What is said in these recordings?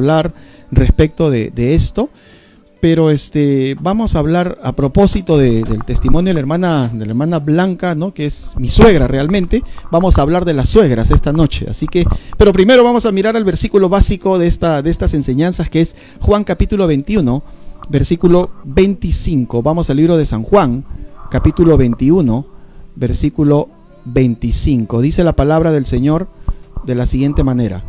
hablar respecto de, esto. Pero este, vamos a hablar a propósito del testimonio de la hermana, de la hermana Blanca, ¿no? que es mi suegra realmente. Vamos a hablar de las suegras esta noche. Así que, pero primero vamos a mirar al versículo básico de, esta, de estas enseñanzas, que es Juan capítulo 21, versículo 25. Vamos al libro de San Juan, capítulo 21, versículo 25. Dice la palabra del Señor de la siguiente manera.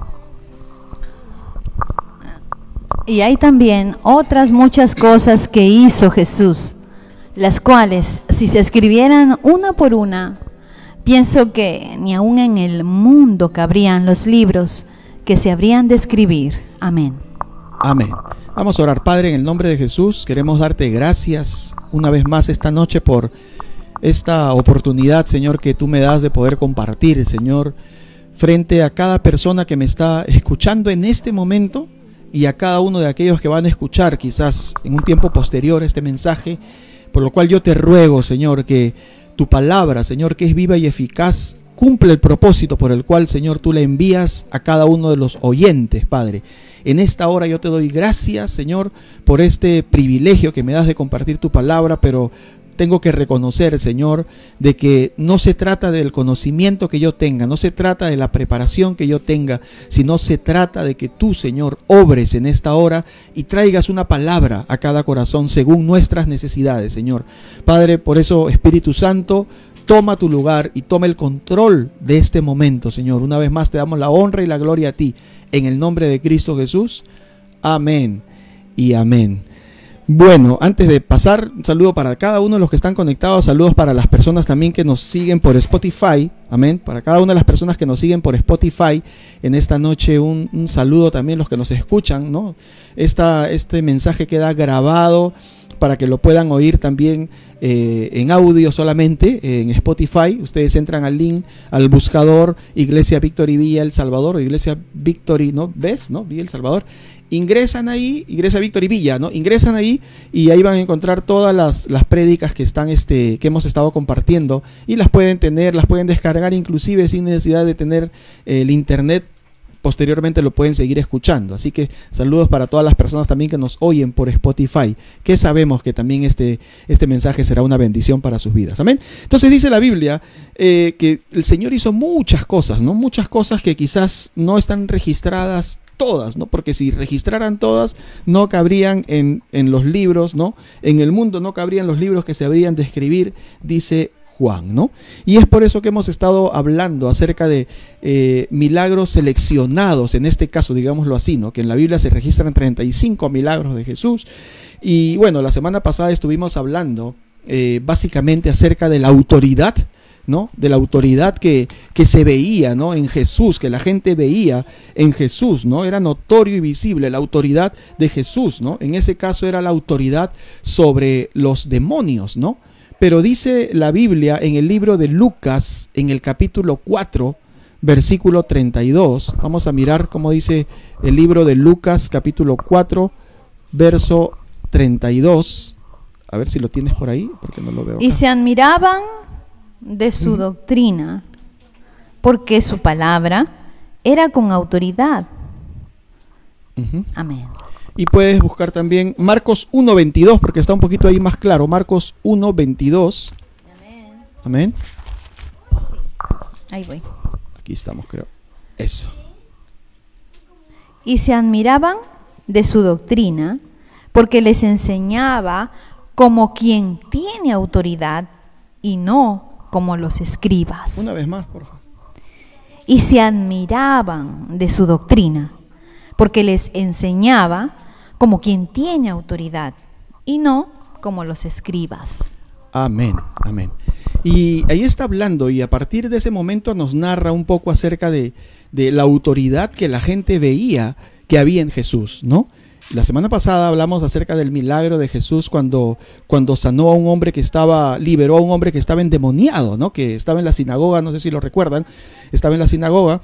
Y hay también otras muchas cosas que hizo Jesús, las cuales, si se escribieran una por una, pienso que ni aun en el mundo cabrían los libros que se habrían de escribir. Amén. Amén. Vamos a orar, Padre, en el nombre de Jesús. Queremos darte gracias una vez más esta noche por esta oportunidad, Señor, que tú me das de poder compartir, Señor, frente a cada persona que me está escuchando en este momento y a cada uno de aquellos que van a escuchar quizás en un tiempo posterior este mensaje, por lo cual yo te ruego, Señor, que tu palabra, Señor, que es viva y eficaz, cumple el propósito por el cual, Señor, tú le envías a cada uno de los oyentes, Padre. En esta hora yo te doy gracias, Señor, por este privilegio que me das de compartir tu palabra, pero tengo que reconocer, Señor, de que no se trata del conocimiento que yo tenga, no se trata de la preparación que yo tenga, sino se trata de que tú, Señor, obres en esta hora y traigas una palabra a cada corazón según nuestras necesidades, Señor. Padre, por eso, Espíritu Santo, toma tu lugar y toma el control de este momento, Señor. Una vez más te damos la honra y la gloria a ti, en el nombre de Cristo Jesús. Amén y amén. Bueno, antes de pasar, un saludo para cada uno de los que están conectados, saludos para las personas también que nos siguen por Spotify, amén, para cada una de las personas que nos siguen por Spotify en esta noche, un, saludo también los que nos escuchan, ¿no? Esta, este mensaje queda grabado para que lo puedan oír también eh, en audio solamente en Spotify. Ustedes entran al link, al buscador Iglesia Victory Villa El Salvador, Iglesia Victory, ¿no? ¿Ves? ¿No? Villa El Salvador ingresan ahí, ingresa Víctor y Villa, ¿no? Ingresan ahí y ahí van a encontrar todas las, las prédicas que están, este, que hemos estado compartiendo y las pueden tener, las pueden descargar inclusive sin necesidad de tener el internet posteriormente lo pueden seguir escuchando. Así que saludos para todas las personas también que nos oyen por Spotify, que sabemos que también este, este mensaje será una bendición para sus vidas. Amén. Entonces dice la Biblia eh, que el Señor hizo muchas cosas, ¿no? Muchas cosas que quizás no están registradas todas, ¿no? Porque si registraran todas, no cabrían en, los libros, ¿no? En el mundo no cabrían los libros que se habrían de escribir, dice Juan, ¿no? Y es por eso que hemos estado hablando acerca de eh, milagros seleccionados, en este caso, digámoslo así, ¿no? Que en la Biblia se registran 35 milagros de Jesús. Y bueno, la semana pasada estuvimos hablando eh, básicamente acerca de la autoridad ¿no? De la autoridad que, que, se veía, ¿no? En Jesús, que la gente veía en Jesús, ¿no? Era notorio y visible la autoridad de Jesús, ¿no? En ese caso era la autoridad sobre los demonios, ¿no? Pero dice la Biblia en el libro de Lucas, en el capítulo 4, versículo 32. Vamos a mirar cómo dice el libro de Lucas, capítulo 4, verso 32. A ver si lo tienes por ahí, porque no lo veo. Y se admiraban de su doctrina, porque su palabra era con autoridad. Amén. Y puedes buscar también Marcos 1.22, porque está un poquito ahí más claro. Marcos 1.22. Amén. Amén. Ahí voy. Aquí estamos, creo. Eso. Y se admiraban de su doctrina, porque les enseñaba como quien tiene autoridad y no como los escribas. Una vez más, por favor. Y se admiraban de su doctrina, porque les enseñaba como quien tiene autoridad y no como los escribas. Amén, amén. Y ahí está hablando y a partir de ese momento nos narra un poco acerca de, de la autoridad que la gente veía que había en Jesús, ¿no? La semana pasada hablamos acerca del milagro de Jesús cuando, cuando sanó a un hombre que estaba, liberó a un hombre que estaba endemoniado, ¿no? Que estaba en la sinagoga, no sé si lo recuerdan, estaba en la sinagoga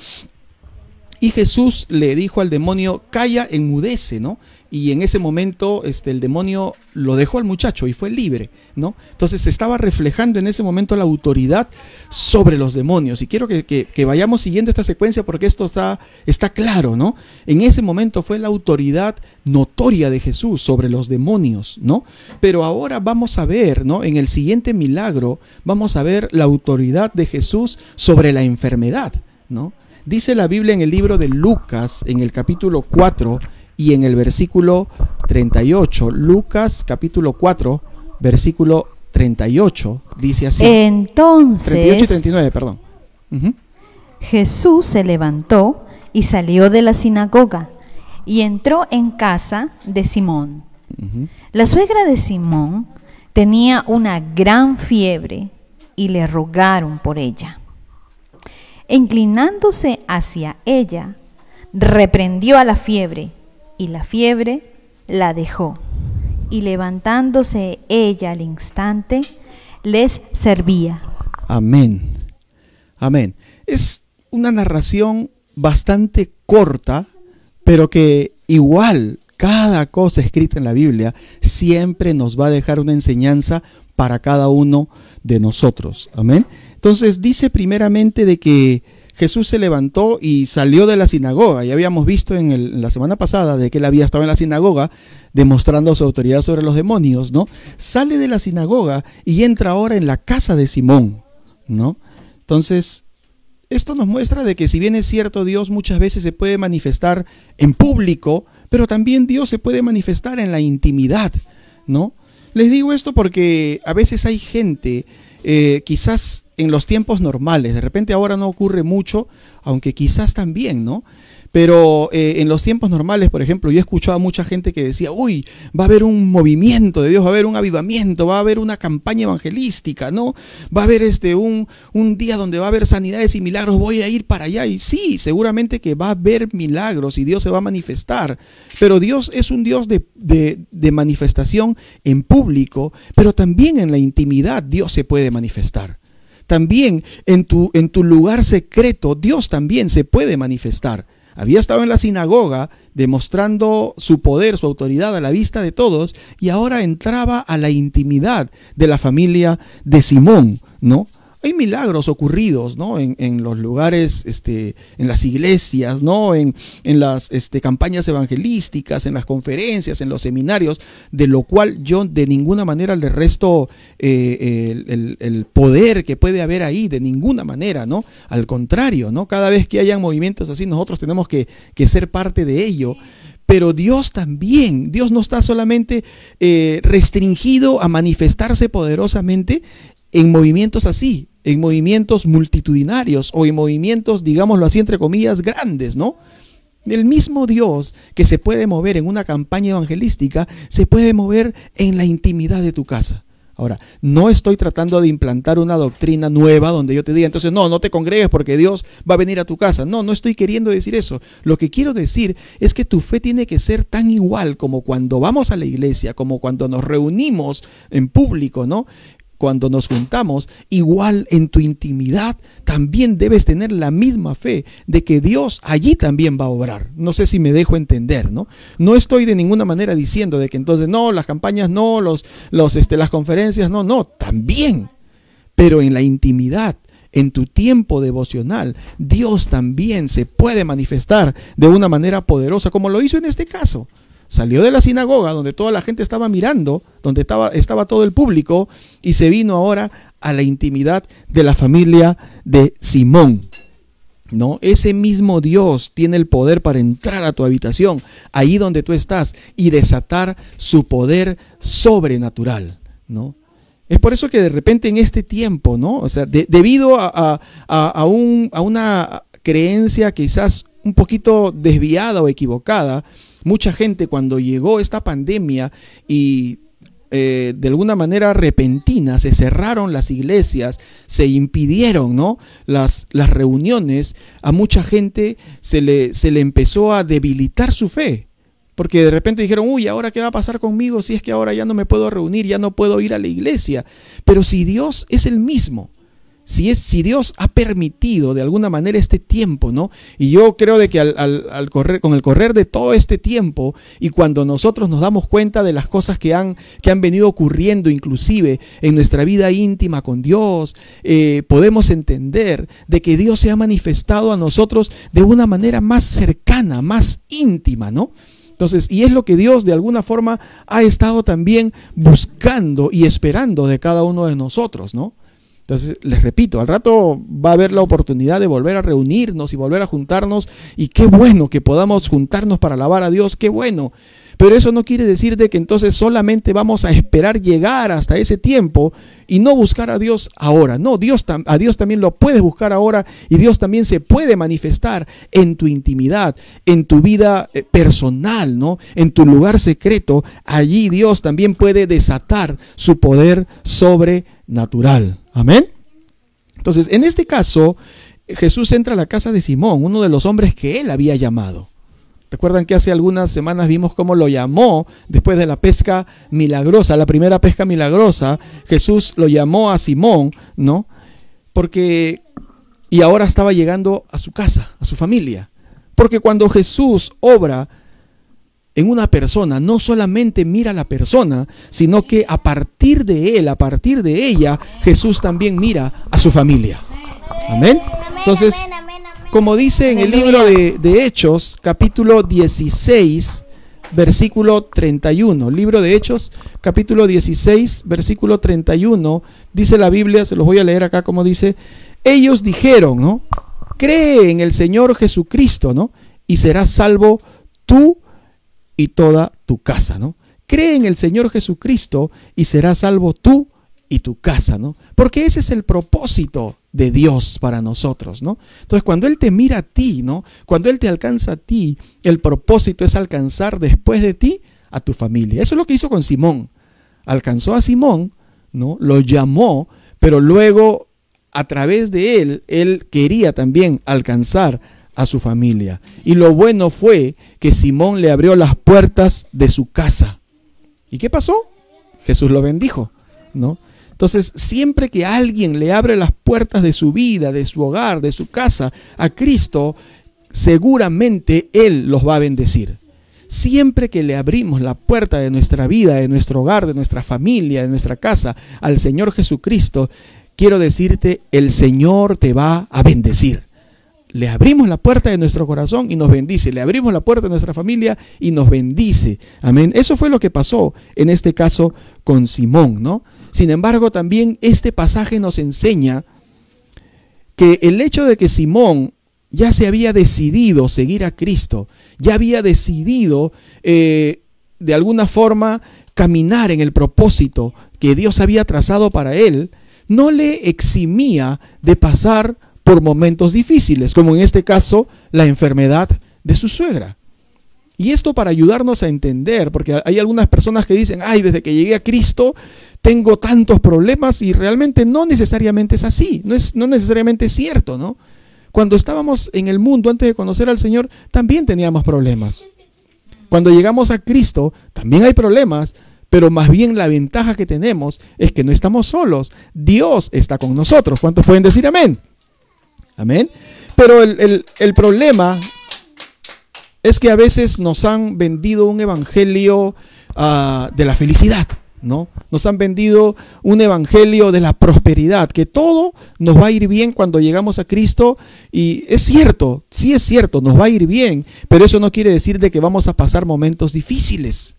Y Jesús le dijo al demonio, calla, enmudece, ¿no? Y en ese momento este, el demonio lo dejó al muchacho y fue libre, ¿no? Entonces se estaba reflejando en ese momento la autoridad sobre los demonios. Y quiero que, que, vayamos siguiendo esta secuencia porque esto está, está claro, ¿no? En ese momento fue la autoridad notoria de Jesús sobre los demonios, ¿no? Pero ahora vamos a ver, ¿no? En el siguiente milagro vamos a ver la autoridad de Jesús sobre la enfermedad, ¿no? Dice la Biblia en el libro de Lucas, en el capítulo 4 y en el versículo 38. Lucas capítulo 4, versículo 38, dice así. Entonces... 38 y 39, perdón. Jesús se levantó y salió de la sinagoga y entró en casa de Simón. La suegra de Simón tenía una gran fiebre y le rogaron por ella. Inclinándose hacia ella, reprendió a la fiebre, y la fiebre la dejó. Y levantándose ella al instante, les servía. Amén. Amén. Es una narración bastante corta, pero que igual cada cosa escrita en la Biblia siempre nos va a dejar una enseñanza para cada uno de nosotros. Amén. Entonces dice primeramente de que Jesús se levantó y salió de la sinagoga. Ya habíamos visto en, la semana pasada de que él había estado en la sinagoga demostrando su autoridad sobre los demonios, ¿no? Sale de la sinagoga y entra ahora en la casa de Simón, ¿no? Entonces, esto nos muestra de que si bien es cierto Dios muchas veces se puede manifestar en público, pero también Dios se puede manifestar en la intimidad, ¿no? Les digo esto porque a veces hay gente eh, quizás en los tiempos normales, de repente ahora no ocurre mucho, aunque quizás también, ¿no? Pero eh, en los tiempos normales, por ejemplo, yo he escuchado a mucha gente que decía, uy, va a haber un movimiento de Dios, va a haber un avivamiento, va a haber una campaña evangelística, ¿no? Va a haber este, un, un día donde va a haber sanidades y milagros, voy a ir para allá. Y sí, seguramente que va a haber milagros y Dios se va a manifestar. Pero Dios es un Dios de, de manifestación en público, pero también en la intimidad Dios se puede manifestar también en tu, en tu lugar secreto, Dios también se puede manifestar. Había estado en la sinagoga demostrando su poder, su autoridad a la vista de todos, y ahora entraba a la intimidad de la familia de Simón, ¿no? Hay milagros ocurridos, ¿no? En, los lugares, este, en las iglesias, ¿no? En, las este, campañas evangelísticas, en las conferencias, en los seminarios, de lo cual yo de ninguna manera le resto eh, el, poder que puede haber ahí, de ninguna manera, ¿no? Al contrario, ¿no? Cada vez que hayan movimientos así, nosotros tenemos que, ser parte de ello. Pero Dios también, Dios no está solamente eh, restringido a manifestarse poderosamente en movimientos así, en movimientos multitudinarios o en movimientos, digámoslo así, entre comillas, grandes, ¿no? El mismo Dios que se puede mover en una campaña evangelística, se puede mover en la intimidad de tu casa. Ahora, no estoy tratando de implantar una doctrina nueva donde yo te diga, entonces, no, no te congregues porque Dios va a venir a tu casa. No, no estoy queriendo decir eso. Lo que quiero decir es que tu fe tiene que ser tan igual como cuando vamos a la iglesia, como cuando nos reunimos en público, ¿no? Cuando nos juntamos, igual en tu intimidad, también debes tener la misma fe de que Dios allí también va a obrar. No sé si me dejo entender, ¿no? No estoy de ninguna manera diciendo de que entonces no, las campañas no, los, los, este, las conferencias no, no, también. Pero en la intimidad, en tu tiempo devocional, Dios también se puede manifestar de una manera poderosa, como lo hizo en este caso salió de la sinagoga donde toda la gente estaba mirando, donde estaba, estaba todo el público, y se vino ahora a la intimidad de la familia de Simón. ¿No? Ese mismo Dios tiene el poder para entrar a tu habitación, ahí donde tú estás, y desatar su poder sobrenatural, ¿no? Es por eso que de repente en este tiempo, ¿no? O sea, debido a, a, un, a una creencia quizás un poquito desviada o equivocada, mucha gente cuando llegó esta pandemia y eh, de alguna manera repentina se cerraron las iglesias, se impidieron ¿no? las, las reuniones, a mucha gente se le, se le empezó a debilitar su fe. Porque de repente dijeron, uy, ¿ahora qué va a pasar conmigo si es que ahora ya no me puedo reunir, ya no puedo ir a la iglesia? Pero si Dios es el mismo, si, es, si Dios ha permitido de alguna manera este tiempo, ¿no? Y yo creo de que al, correr, con el correr de todo este tiempo y cuando nosotros nos damos cuenta de las cosas que han, que han venido ocurriendo inclusive en nuestra vida íntima con Dios, eh, podemos entender de que Dios se ha manifestado a nosotros de una manera más cercana, más íntima, ¿no? Entonces, y es lo que Dios de alguna forma ha estado también buscando y esperando de cada uno de nosotros, ¿no? Entonces, les repito, al rato va a haber la oportunidad de volver a reunirnos y volver a juntarnos. Y qué bueno que podamos juntarnos para alabar a Dios, qué bueno. Pero eso no quiere decir de que entonces solamente vamos a esperar llegar hasta ese tiempo y no buscar a Dios ahora. No, Dios a Dios también lo puedes buscar ahora y Dios también se puede manifestar en tu intimidad, en tu vida eh, personal, ¿no? En tu lugar secreto. Allí Dios también puede desatar su poder sobrenatural. Amén. Entonces, en este caso, Jesús entra a la casa de Simón, uno de los hombres que él había llamado. Recuerdan que hace algunas semanas vimos cómo lo llamó después de la pesca milagrosa, la primera pesca milagrosa. Jesús lo llamó a Simón, ¿no? Porque, y ahora estaba llegando a su casa, a su familia. Porque cuando Jesús obra en una persona, no solamente mira a la persona, sino que a partir de él, a partir de ella, Jesús también mira a su familia. Amén. Entonces, como dice en el libro de, Hechos, capítulo 16, versículo 31. Libro de Hechos, capítulo 16, versículo 31. Dice la Biblia, se los voy a leer acá como dice, ellos dijeron, ¿no? Cree en el Señor Jesucristo, ¿no? Y serás salvo tú y toda tu casa, ¿no? Cree en el Señor Jesucristo y serás salvo tú y tu casa, ¿no? Porque ese es el propósito de Dios para nosotros, ¿no? Entonces, cuando Él te mira a ti, ¿no? Cuando Él te alcanza a ti, el propósito es alcanzar después de ti a tu familia. Eso es lo que hizo con Simón. Alcanzó a Simón, ¿no? Lo llamó, pero luego a través de él, él quería también alcanzar a su familia. Y lo bueno fue que Simón le abrió las puertas de su casa. ¿Y qué pasó? Jesús lo bendijo, ¿no? Entonces, siempre que alguien le abre las puertas de su vida, de su hogar, de su casa a Cristo, seguramente Él los va a bendecir. Siempre que le abrimos la puerta de nuestra vida, de nuestro hogar, de nuestra familia, de nuestra casa al Señor Jesucristo, quiero decirte, el Señor te va a bendecir le abrimos la puerta de nuestro corazón y nos bendice. Le abrimos la puerta de nuestra familia y nos bendice. Amén. Eso fue lo que pasó en este caso con Simón, ¿no? Sin embargo, también este pasaje nos enseña que el hecho de que Simón ya se había decidido seguir a Cristo, ya había decidido eh, de alguna forma caminar en el propósito que Dios había trazado para él, no le eximía de pasar por momentos difíciles, como en este caso la enfermedad de su suegra. Y esto para ayudarnos a entender, porque hay algunas personas que dicen, ay, desde que llegué a Cristo tengo tantos problemas y realmente no necesariamente es así, no es no necesariamente cierto, ¿no? Cuando estábamos en el mundo antes de conocer al Señor, también teníamos problemas. Cuando llegamos a Cristo, también hay problemas, pero más bien la ventaja que tenemos es que no estamos solos. Dios está con nosotros. ¿Cuántos pueden decir amén? Amén. Pero el, problema es que a veces nos han vendido un evangelio ah, de la felicidad, ¿no? Nos han vendido un evangelio de la prosperidad, que todo nos va a ir bien cuando llegamos a Cristo. Y es cierto, sí es cierto, nos va a ir bien, pero eso no quiere decir de que vamos a pasar momentos difíciles.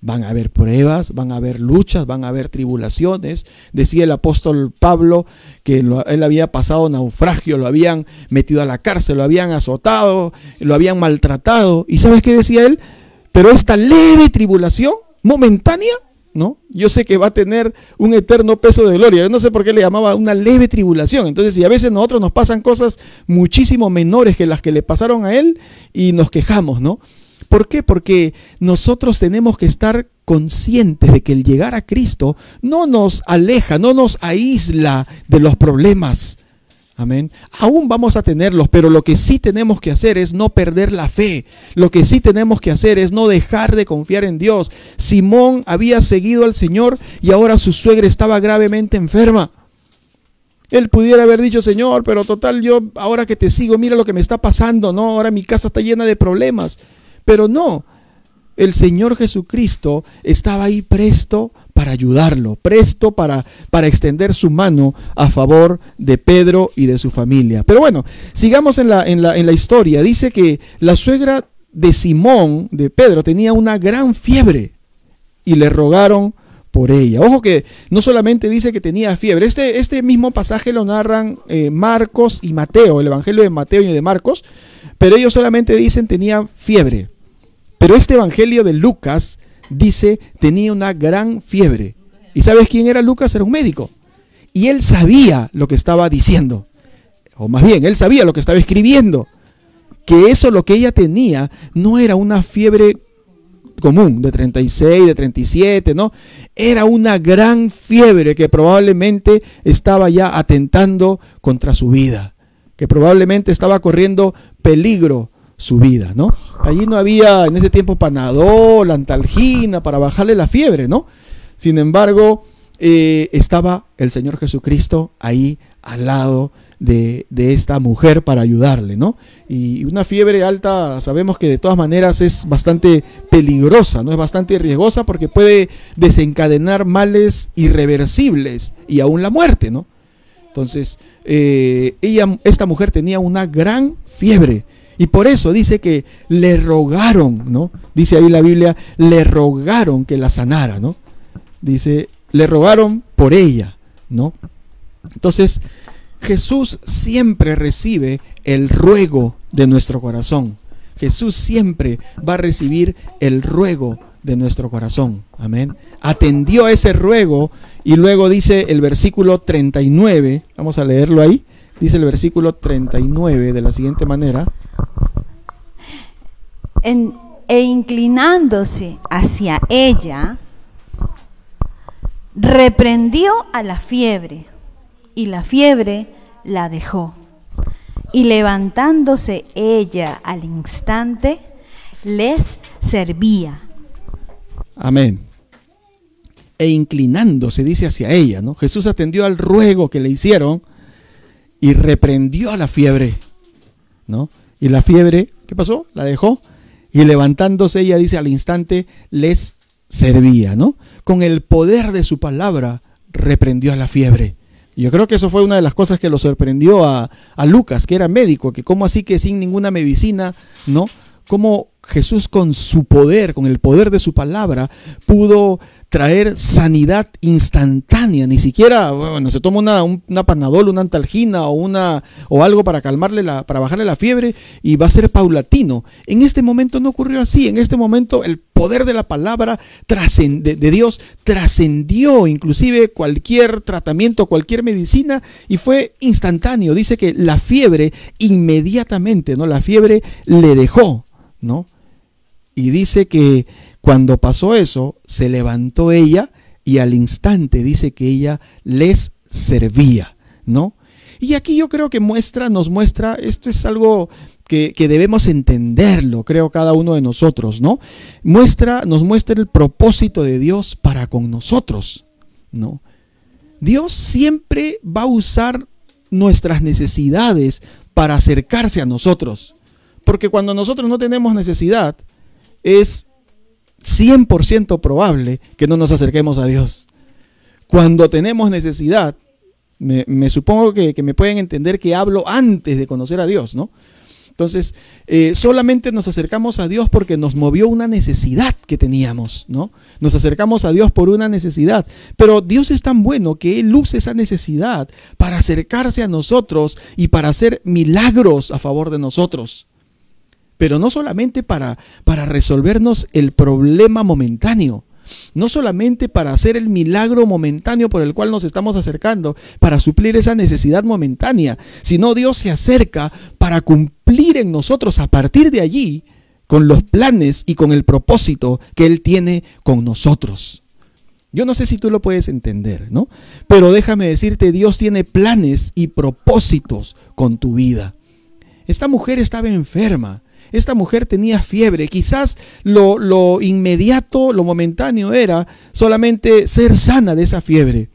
Van a haber pruebas, van a haber luchas, van a haber tribulaciones. Decía el apóstol Pablo que él había pasado naufragio, lo habían metido a la cárcel, lo habían azotado, lo habían maltratado. ¿Y sabes qué decía él? Pero esta leve tribulación, momentánea, ¿no? Yo sé que va a tener un eterno peso de gloria. Yo no sé por qué le llamaba una leve tribulación. Entonces, si a veces nosotros nos pasan cosas muchísimo menores que las que le pasaron a él y nos quejamos, ¿no? ¿Por qué? Porque nosotros tenemos que estar conscientes de que el llegar a Cristo no nos aleja, no nos aísla de los problemas. Amén. Aún vamos a tenerlos, pero lo que sí tenemos que hacer es no perder la fe. Lo que sí tenemos que hacer es no dejar de confiar en Dios. Simón había seguido al Señor y ahora su suegra estaba gravemente enferma. Él pudiera haber dicho, Señor, pero total, yo ahora que te sigo, mira lo que me está pasando, ¿no? Ahora mi casa está llena de problemas. Pero no, el Señor Jesucristo estaba ahí presto para ayudarlo, presto para, para extender su mano a favor de Pedro y de su familia. Pero bueno, sigamos en la, en la, en la historia. Dice que la suegra de Simón, de Pedro, tenía una gran fiebre y le rogaron por ella. Ojo que no solamente dice que tenía fiebre, este, este mismo pasaje lo narran eh, Marcos y Mateo, el Evangelio de Mateo y de Marcos, pero ellos solamente dicen tenía fiebre. Pero este Evangelio de Lucas dice tenía una gran fiebre. ¿Y sabes quién era Lucas? Era un médico. Y él sabía lo que estaba diciendo. O más bien, él sabía lo que estaba escribiendo. Que eso lo que ella tenía no era una fiebre común, de 36, de 37, ¿no? Era una gran fiebre que probablemente estaba ya atentando contra su vida, que probablemente estaba corriendo peligro su vida, ¿no? Allí no había en ese tiempo panadol, antalgina para bajarle la fiebre, ¿no? Sin embargo, eh, estaba el Señor Jesucristo ahí al lado de, esta mujer para ayudarle, ¿no? Y una fiebre alta sabemos que de todas maneras es bastante peligrosa, ¿no? Es bastante riesgosa porque puede desencadenar males irreversibles y aún la muerte, ¿no? Entonces, eh, ella, esta mujer tenía una gran fiebre. Y por eso dice que le rogaron, ¿no? Dice ahí la Biblia, le rogaron que la sanara, ¿no? Dice, le rogaron por ella, ¿no? Entonces, Jesús siempre recibe el ruego de nuestro corazón. Jesús siempre va a recibir el ruego de nuestro corazón. Amén. Atendió ese ruego y luego dice el versículo 39, vamos a leerlo ahí, dice el versículo 39 de la siguiente manera. E inclinándose hacia ella, reprendió a la fiebre y la fiebre la dejó. Y levantándose ella al instante, les servía. Amén. E inclinándose, dice hacia ella, ¿no? Jesús atendió al ruego que le hicieron y reprendió a la fiebre, ¿no? Y la fiebre, ¿qué pasó? La dejó. Y levantándose ella, dice al instante, les servía, ¿no? Con el poder de su palabra, reprendió a la fiebre. Yo creo que eso fue una de las cosas que lo sorprendió a, Lucas, que era médico, que como así que sin ninguna medicina, ¿no? Cómo Jesús con su poder, con el poder de su palabra, pudo traer sanidad instantánea, ni siquiera, bueno, se toma una, una panadol, una antalgina o, una, o algo para calmarle la, para bajarle la fiebre y va a ser paulatino. En este momento no ocurrió así, en este momento el poder de la palabra de, de Dios trascendió inclusive cualquier tratamiento, cualquier medicina y fue instantáneo. Dice que la fiebre inmediatamente, ¿no? La fiebre le dejó, ¿no? Y dice que cuando pasó eso, se levantó ella y al instante dice que ella les servía, ¿no? Y aquí yo creo que muestra, nos muestra, esto es algo que, que, debemos entenderlo, creo cada uno de nosotros, ¿no? Muestra, nos muestra el propósito de Dios para con nosotros, ¿no? Dios siempre va a usar nuestras necesidades para acercarse a nosotros. Porque cuando nosotros no tenemos necesidad, es 100% probable que no nos acerquemos a Dios. Cuando tenemos necesidad, me, supongo que, me pueden entender que hablo antes de conocer a Dios, ¿no? Entonces, eh, solamente nos acercamos a Dios porque nos movió una necesidad que teníamos, ¿no? Nos acercamos a Dios por una necesidad. Pero Dios es tan bueno que Él usa esa necesidad para acercarse a nosotros y para hacer milagros a favor de nosotros pero no solamente para, para resolvernos el problema momentáneo, no solamente para hacer el milagro momentáneo por el cual nos estamos acercando, para suplir esa necesidad momentánea, sino Dios se acerca para cumplir en nosotros a partir de allí con los planes y con el propósito que Él tiene con nosotros. Yo no sé si tú lo puedes entender, ¿no? Pero déjame decirte, Dios tiene planes y propósitos con tu vida. Esta mujer estaba enferma, esta mujer tenía fiebre. Quizás lo, lo inmediato, lo momentáneo era solamente ser sana de esa fiebre.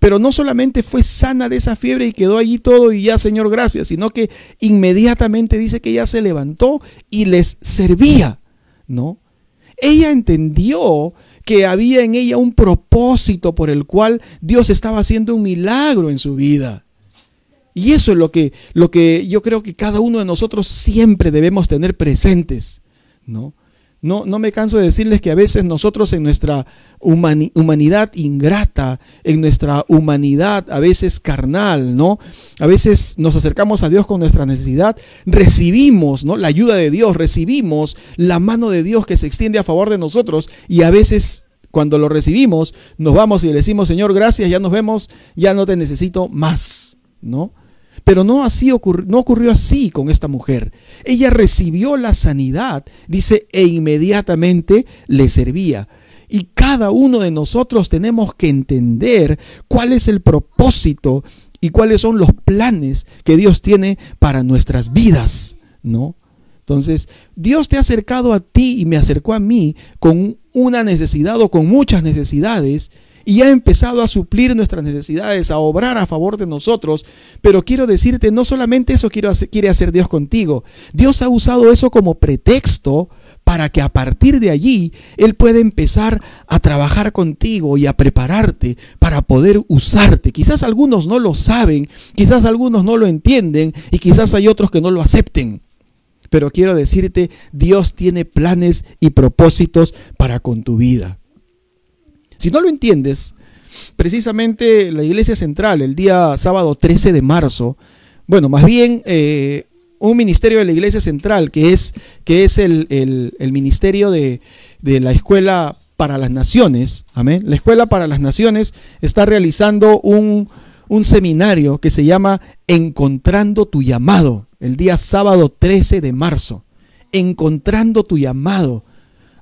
Pero no solamente fue sana de esa fiebre y quedó allí todo y ya, Señor, gracias, sino que inmediatamente dice que ella se levantó y les servía, ¿no? Ella entendió que había en ella un propósito por el cual Dios estaba haciendo un milagro en su vida. Y eso es lo que, lo que yo creo que cada uno de nosotros siempre debemos tener presentes, ¿no? No, no me canso de decirles que a veces nosotros en nuestra humanidad ingrata, en nuestra humanidad a veces carnal, ¿no? A veces nos acercamos a Dios con nuestra necesidad, recibimos, ¿no? La ayuda de Dios, recibimos la mano de Dios que se extiende a favor de nosotros y a veces cuando lo recibimos nos vamos y le decimos, Señor, gracias, ya nos vemos, ya no te necesito más, ¿no? Pero no, así no ocurrió así con esta mujer. Ella recibió la sanidad, dice, e inmediatamente le servía. Y cada uno de nosotros tenemos que entender cuál es el propósito y cuáles son los planes que Dios tiene para nuestras vidas, ¿no? Entonces, Dios te ha acercado a ti y me acercó a mí con una necesidad o con muchas necesidades y ha empezado a suplir nuestras necesidades, a obrar a favor de nosotros. Pero quiero decirte, no solamente eso quiere hacer Dios contigo. Dios ha usado eso como pretexto para que a partir de allí Él pueda empezar a trabajar contigo y a prepararte para poder usarte. Quizás algunos no lo saben, quizás algunos no lo entienden y quizás hay otros que no lo acepten. Pero quiero decirte, Dios tiene planes y propósitos para con tu vida. Si no lo entiendes, precisamente la iglesia central, el día sábado 13 de marzo, bueno, más bien eh, un ministerio de la iglesia central, que es, que es el, ministerio de, la escuela para las naciones, amén. La escuela para las naciones está realizando un, seminario que se llama Encontrando tu llamado, el día sábado 13 de marzo. Encontrando tu llamado,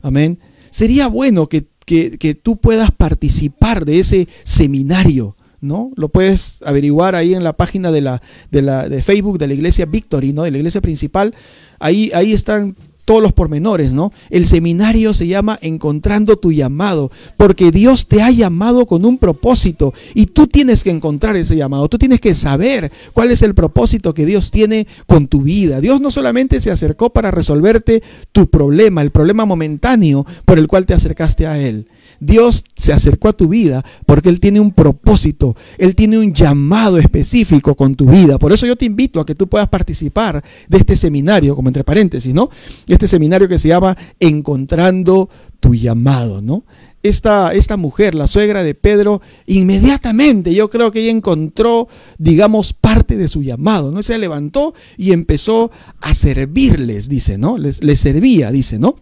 amén. Sería bueno que que, tú puedas participar de ese seminario. ¿no? Lo puedes averiguar ahí en la página de la, de la de Facebook de la iglesia Victory, ¿no? De la iglesia principal. Ahí, ahí están todos los pormenores, ¿no? El seminario se llama Encontrando tu llamado, porque Dios te ha llamado con un propósito y tú tienes que encontrar ese llamado, tú tienes que saber cuál es el propósito que Dios tiene con tu vida. Dios no solamente se acercó para resolverte tu problema, el problema momentáneo por el cual te acercaste a Él. Dios se acercó a tu vida porque Él tiene un propósito, Él tiene un llamado específico con tu vida. Por eso yo te invito a que tú puedas participar de este seminario, como entre paréntesis, ¿no? Este seminario que se llama Encontrando tu llamado, ¿no? Esta, esta mujer, la suegra de Pedro, inmediatamente yo creo que ella encontró, digamos, parte de su llamado, ¿no? Se levantó y empezó a servirles, dice, ¿no? Les, les servía, dice, ¿no?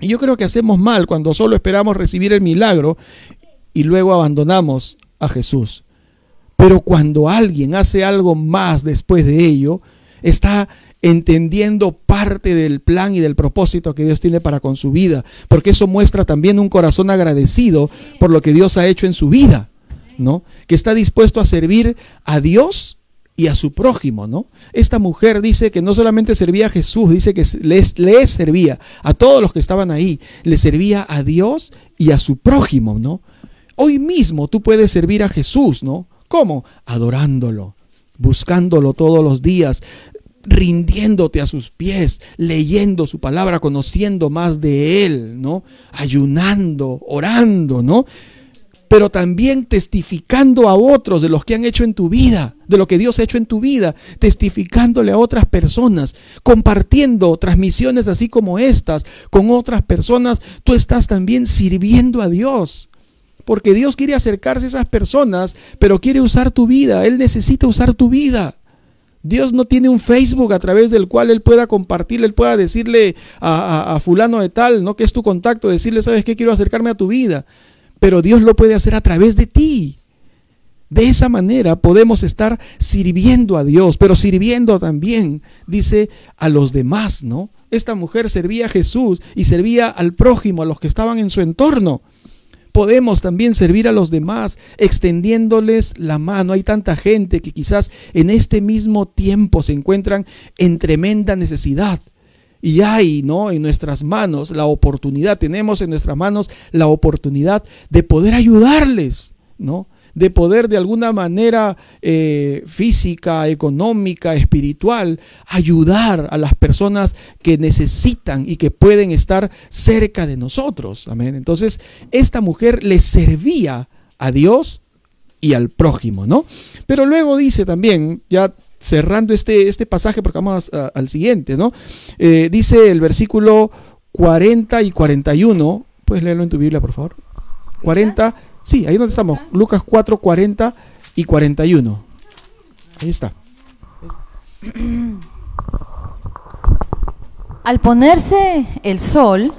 Y yo creo que hacemos mal cuando solo esperamos recibir el milagro y luego abandonamos a Jesús. Pero cuando alguien hace algo más después de ello, está entendiendo parte del plan y del propósito que Dios tiene para con su vida, porque eso muestra también un corazón agradecido por lo que Dios ha hecho en su vida, ¿no? Que está dispuesto a servir a Dios y a su prójimo, ¿no? Esta mujer dice que no solamente servía a Jesús, dice que les, servía a todos los que estaban ahí, le servía a Dios y a su prójimo, ¿no? Hoy mismo tú puedes servir a Jesús, ¿no? ¿Cómo? Adorándolo, buscándolo todos los días, rindiéndote a sus pies, leyendo su palabra, conociendo más de Él, ¿no? Ayunando, orando, ¿no? Pero también testificando a otros de los que han hecho en tu vida, de lo que Dios ha hecho en tu vida, testificándole a otras personas, compartiendo transmisiones así como estas con otras personas, tú estás también sirviendo a Dios. Porque Dios quiere acercarse a esas personas, pero quiere usar tu vida, Él necesita usar tu vida. Dios no tiene un Facebook a través del cual Él pueda compartir, Él pueda decirle a, fulano de tal, ¿no? Que es tu contacto, decirle, ¿sabes qué? Quiero acercarme a tu vida pero Dios lo puede hacer a través de ti. De esa manera podemos estar sirviendo a Dios, pero sirviendo también, dice, a los demás, ¿no? Esta mujer servía a Jesús y servía al prójimo, a los que estaban en su entorno. Podemos también servir a los demás extendiéndoles la mano. Hay tanta gente que quizás en este mismo tiempo se encuentran en tremenda necesidad. Y hay, ¿no? En nuestras manos la oportunidad, tenemos en nuestras manos la oportunidad de poder ayudarles, ¿no? de poder de alguna manera eh, física, económica, espiritual, ayudar a las personas que necesitan y que pueden estar cerca de nosotros. Amén. Entonces, esta mujer le servía a Dios y al prójimo, ¿no? Pero luego dice también, ya cerrando este, este pasaje, porque vamos al siguiente, ¿no? Eh, dice el versículo 40 y 41, puedes leerlo en tu Biblia, por favor. 40, sí, ahí donde estamos, Lucas 4, 40 y 41. Ahí está. Al ponerse el sol,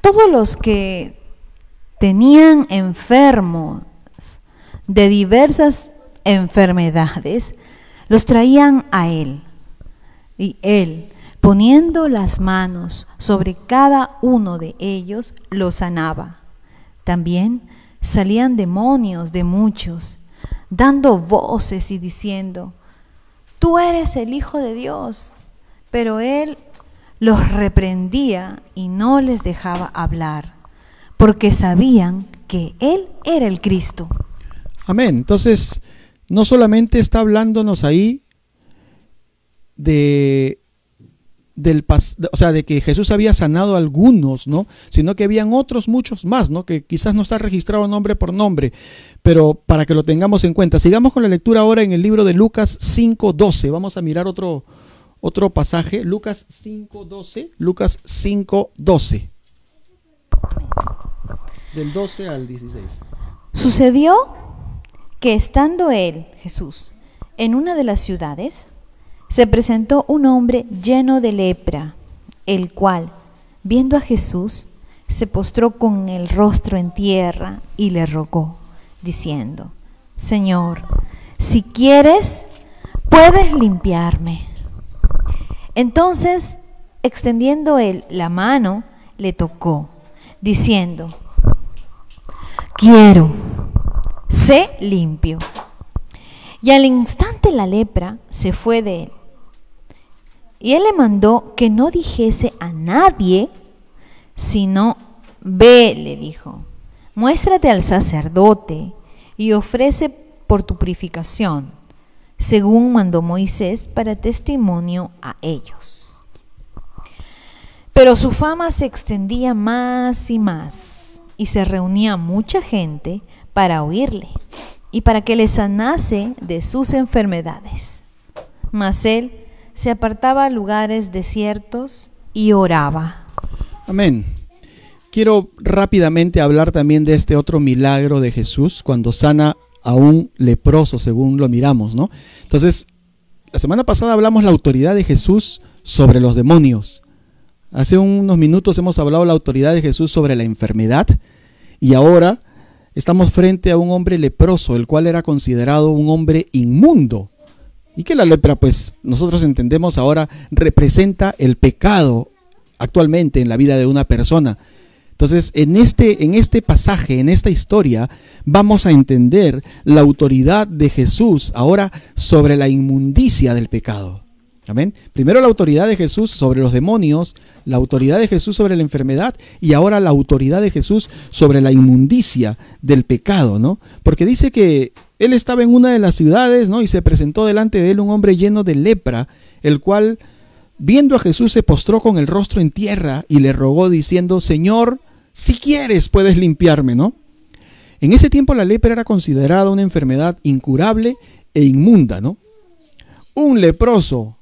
todos los que tenían enfermos de diversas enfermedades, los traían a él. Y él, poniendo las manos sobre cada uno de ellos, los sanaba. También salían demonios de muchos, dando voces y diciendo, tú eres el Hijo de Dios. Pero él los reprendía y no les dejaba hablar, porque sabían que él era el Cristo. Amén. Entonces, no solamente está hablándonos ahí de del o sea, de que Jesús había sanado a algunos, ¿no? Sino que habían otros muchos más, ¿no? Que quizás no está registrado nombre por nombre, pero para que lo tengamos en cuenta. Sigamos con la lectura ahora en el libro de Lucas 5:12. Vamos a mirar otro otro pasaje, Lucas 5:12, Lucas 5:12. Del 12 al 16. Sucedió que estando él, Jesús, en una de las ciudades, se presentó un hombre lleno de lepra, el cual, viendo a Jesús, se postró con el rostro en tierra y le rogó, diciendo, Señor, si quieres, puedes limpiarme. Entonces, extendiendo él la mano, le tocó, diciendo, quiero sé limpio. Y al instante la lepra se fue de él. Y él le mandó que no dijese a nadie, sino, ve, le dijo, muéstrate al sacerdote y ofrece por tu purificación, según mandó Moisés para testimonio a ellos. Pero su fama se extendía más y más, y se reunía mucha gente para oírle y para que le sanase de sus enfermedades. Mas él se apartaba a lugares desiertos y oraba. Amén. Quiero rápidamente hablar también de este otro milagro de Jesús cuando sana a un leproso, según lo miramos, ¿no? Entonces, la semana pasada hablamos la autoridad de Jesús sobre los demonios. Hace unos minutos hemos hablado la autoridad de Jesús sobre la enfermedad y ahora estamos frente a un hombre leproso, el cual era considerado un hombre inmundo. Y que la lepra, pues nosotros entendemos ahora, representa el pecado actualmente en la vida de una persona. Entonces, en este, en este pasaje, en esta historia, vamos a entender la autoridad de Jesús ahora sobre la inmundicia del pecado. Amén. Primero la autoridad de Jesús sobre los demonios, la autoridad de Jesús sobre la enfermedad y ahora la autoridad de Jesús sobre la inmundicia del pecado, ¿no? Porque dice que él estaba en una de las ciudades, ¿no? Y se presentó delante de él un hombre lleno de lepra, el cual, viendo a Jesús, se postró con el rostro en tierra y le rogó diciendo, Señor, si quieres puedes limpiarme, ¿no? En ese tiempo la lepra era considerada una enfermedad incurable e inmunda, ¿no? Un leproso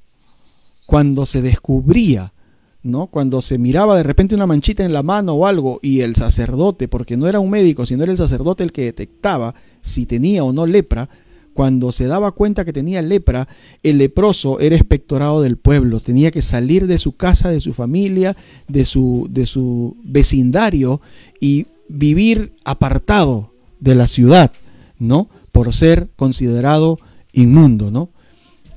cuando se descubría, ¿no? Cuando se miraba de repente una manchita en la mano o algo y el sacerdote, porque no era un médico, sino era el sacerdote el que detectaba si tenía o no lepra, cuando se daba cuenta que tenía lepra, el leproso era espectorado del pueblo, tenía que salir de su casa, de su familia, de su, de su vecindario y vivir apartado de la ciudad, ¿no? Por ser considerado inmundo, ¿no?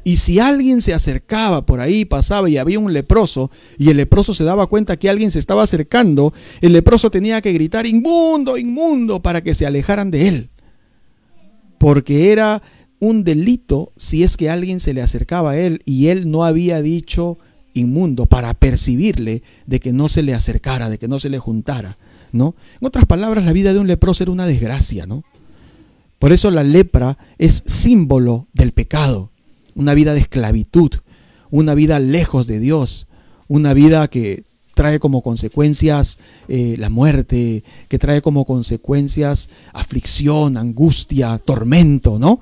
Y si alguien se acercaba por ahí, pasaba y había un leproso, y el leproso se daba cuenta que alguien se estaba acercando, el leproso tenía que gritar, inmundo, inmundo, para que se alejaran de él. Porque era un delito si es que alguien se le acercaba a él y él no había dicho inmundo para percibirle de que no se le acercara, de que no se le juntara, ¿no? En otras palabras, la vida de un leproso era una desgracia, ¿no? Por eso la lepra es símbolo del pecado, una vida de esclavitud, una vida lejos de Dios, una vida que trae como consecuencias eh, la muerte, que trae como consecuencias aflicción, angustia, tormento, ¿no?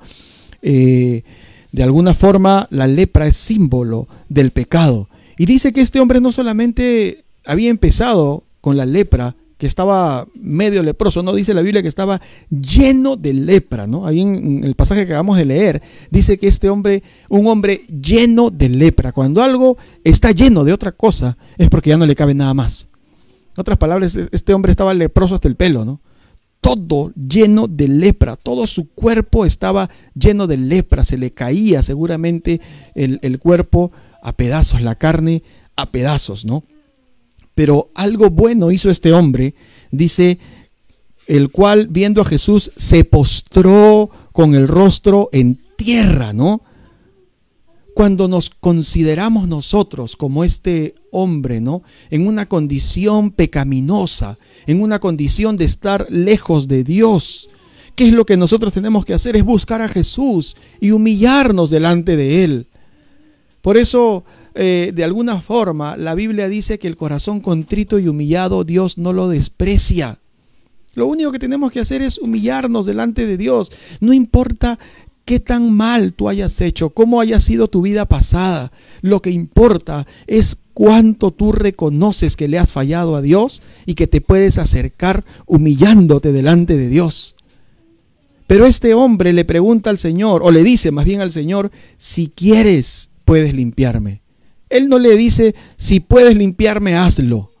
Eh, de alguna forma la lepra es símbolo del pecado. Y dice que este hombre no solamente había empezado con la lepra, que estaba medio leproso, no dice la Biblia que estaba lleno de lepra, ¿no? Ahí en el pasaje que acabamos de leer dice que este hombre, un hombre lleno de lepra, cuando algo está lleno de otra cosa es porque ya no le cabe nada más. En otras palabras, este hombre estaba leproso hasta el pelo, ¿no? Todo lleno de lepra, todo su cuerpo estaba lleno de lepra, se le caía seguramente el, el cuerpo a pedazos, la carne a pedazos, ¿no? Pero algo bueno hizo este hombre, dice, el cual viendo a Jesús se postró con el rostro en tierra, ¿no? Cuando nos consideramos nosotros como este hombre, ¿no? En una condición pecaminosa, en una condición de estar lejos de Dios, ¿qué es lo que nosotros tenemos que hacer? Es buscar a Jesús y humillarnos delante de Él. Por eso eh, de alguna forma, la Biblia dice que el corazón contrito y humillado Dios no lo desprecia. Lo único que tenemos que hacer es humillarnos delante de Dios. No importa qué tan mal tú hayas hecho, cómo haya sido tu vida pasada. Lo que importa es cuánto tú reconoces que le has fallado a Dios y que te puedes acercar humillándote delante de Dios. Pero este hombre le pregunta al Señor, o le dice más bien al Señor, si quieres, puedes limpiarme. Él no le dice, si puedes limpiarme, hazlo.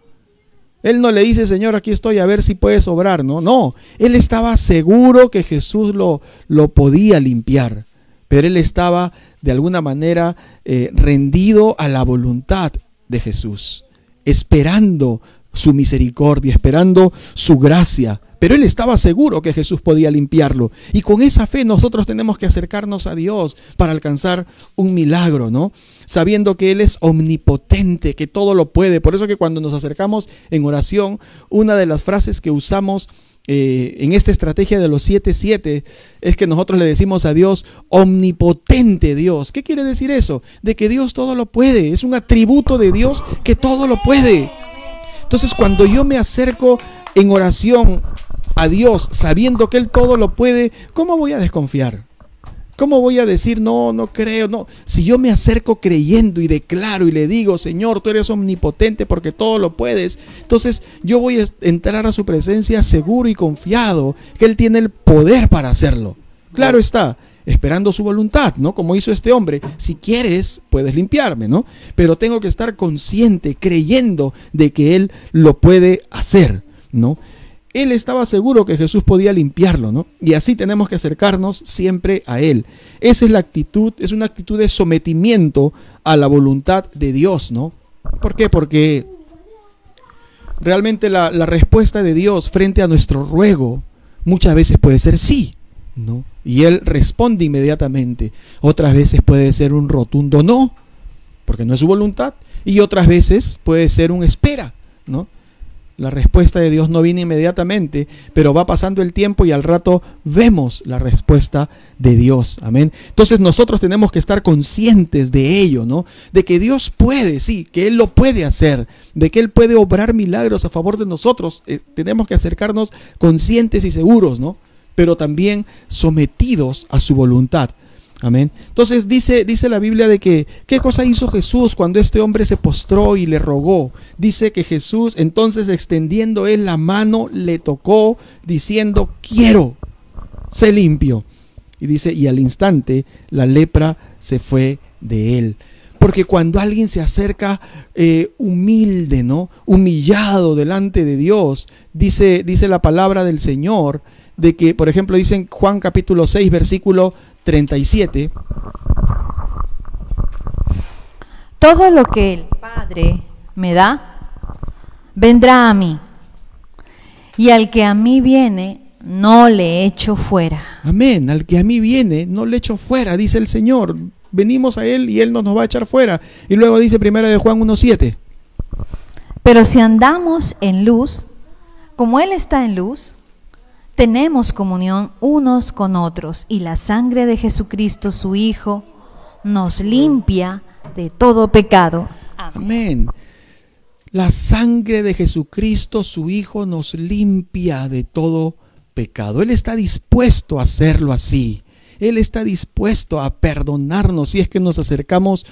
Él no le dice, Señor, aquí estoy a ver si puedes obrar. No, no. Él estaba seguro que Jesús lo, lo podía limpiar. Pero él estaba de alguna manera eh, rendido a la voluntad de Jesús, esperando su misericordia, esperando su gracia. Pero él estaba seguro que Jesús podía limpiarlo. Y con esa fe nosotros tenemos que acercarnos a Dios para alcanzar un milagro, ¿no? Sabiendo que Él es omnipotente, que todo lo puede. Por eso que cuando nos acercamos en oración, una de las frases que usamos eh, en esta estrategia de los 7-7 es que nosotros le decimos a Dios, omnipotente Dios. ¿Qué quiere decir eso? De que Dios todo lo puede. Es un atributo de Dios que todo lo puede. Entonces cuando yo me acerco en oración a Dios sabiendo que Él todo lo puede, ¿cómo voy a desconfiar? ¿Cómo voy a decir, no, no creo, no? Si yo me acerco creyendo y declaro y le digo, Señor, tú eres omnipotente porque todo lo puedes, entonces yo voy a entrar a su presencia seguro y confiado que Él tiene el poder para hacerlo. Claro está, esperando su voluntad, ¿no? Como hizo este hombre. Si quieres, puedes limpiarme, ¿no? Pero tengo que estar consciente, creyendo de que Él lo puede hacer, ¿no? Él estaba seguro que Jesús podía limpiarlo, ¿no? Y así tenemos que acercarnos siempre a Él. Esa es la actitud, es una actitud de sometimiento a la voluntad de Dios, ¿no? ¿Por qué? Porque realmente la, respuesta de Dios frente a nuestro ruego muchas veces puede ser sí, ¿no? Y Él responde inmediatamente. Otras veces puede ser un rotundo no, porque no es su voluntad. Y otras veces puede ser un espera, ¿no? La respuesta de Dios no viene inmediatamente, pero va pasando el tiempo y al rato vemos la respuesta de Dios. Amén. Entonces nosotros tenemos que estar conscientes de ello, ¿no? De que Dios puede, sí, que Él lo puede hacer, de que Él puede obrar milagros a favor de nosotros. Eh, tenemos que acercarnos conscientes y seguros, ¿no? Pero también sometidos a su voluntad. Amén. Entonces dice, dice la Biblia de que, ¿qué cosa hizo Jesús cuando este hombre se postró y le rogó? Dice que Jesús, entonces extendiendo él la mano, le tocó diciendo, quiero, sé limpio. Y dice, y al instante la lepra se fue de él. Porque cuando alguien se acerca eh, humilde, ¿no? Humillado delante de Dios, dice, dice la palabra del Señor, de que, por ejemplo, dice en Juan capítulo 6, versículo 37. Todo lo que el Padre me da, vendrá a mí. Y al que a mí viene, no le echo fuera. Amén. Al que a mí viene, no le echo fuera, dice el Señor. Venimos a Él y Él no nos va a echar fuera. Y luego dice primera de Juan 1.7. Pero si andamos en luz, como Él está en luz, tenemos comunión unos con otros y la sangre de Jesucristo, su Hijo, nos limpia de todo pecado. Amén. La sangre de Jesucristo, su Hijo, nos limpia de todo pecado. Él está dispuesto a hacerlo así. Él está dispuesto a perdonarnos si es que nos acercamos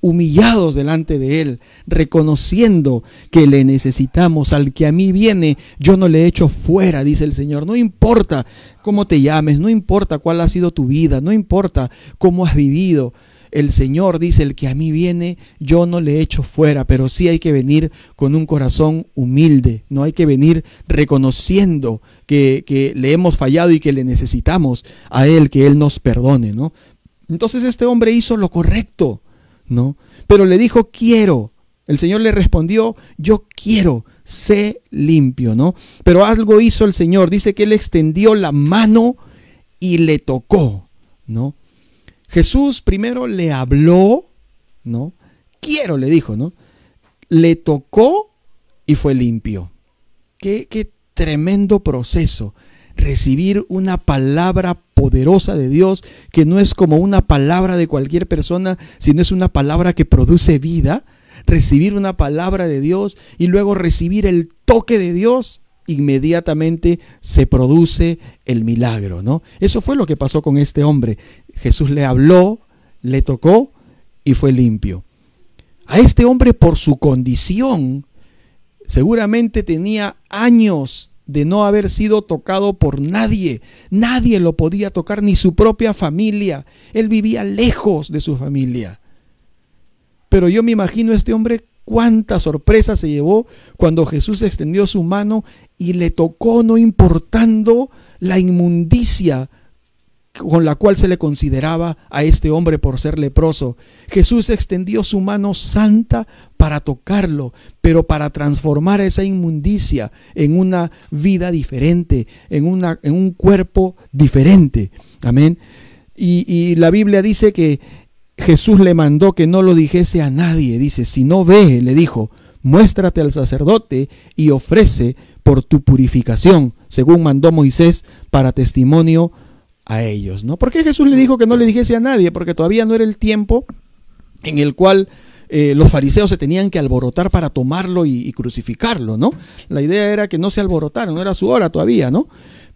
humillados delante de Él, reconociendo que le necesitamos. Al que a mí viene, yo no le echo fuera, dice el Señor. No importa cómo te llames, no importa cuál ha sido tu vida, no importa cómo has vivido. El Señor dice, el que a mí viene, yo no le echo fuera, pero sí hay que venir con un corazón humilde, no hay que venir reconociendo que, que le hemos fallado y que le necesitamos a Él, que Él nos perdone, ¿no? Entonces este hombre hizo lo correcto, ¿no? Pero le dijo, quiero. El Señor le respondió, yo quiero, sé limpio, ¿no? Pero algo hizo el Señor, dice que él extendió la mano y le tocó, ¿no? Jesús primero le habló, ¿no? Quiero, le dijo, ¿no? Le tocó y fue limpio. Qué, qué tremendo proceso recibir una palabra poderosa de Dios, que no es como una palabra de cualquier persona, sino es una palabra que produce vida, recibir una palabra de Dios y luego recibir el toque de Dios, inmediatamente se produce el milagro, ¿no? Eso fue lo que pasó con este hombre. Jesús le habló, le tocó y fue limpio. A este hombre por su condición, seguramente tenía años de no haber sido tocado por nadie. Nadie lo podía tocar, ni su propia familia. Él vivía lejos de su familia. Pero yo me imagino a este hombre cuánta sorpresa se llevó cuando Jesús extendió su mano y le tocó no importando la inmundicia con la cual se le consideraba a este hombre por ser leproso. Jesús extendió su mano santa para tocarlo, pero para transformar esa inmundicia en una vida diferente, en, una, en un cuerpo diferente. Amén. Y, y la Biblia dice que Jesús le mandó que no lo dijese a nadie. Dice, si no ve, le dijo, muéstrate al sacerdote y ofrece por tu purificación, según mandó Moisés para testimonio a ellos, ¿no? ¿Por qué Jesús le dijo que no le dijese a nadie? Porque todavía no era el tiempo en el cual eh, los fariseos se tenían que alborotar para tomarlo y, crucificarlo, ¿no? La idea era que no se alborotaran, no era su hora todavía, ¿no?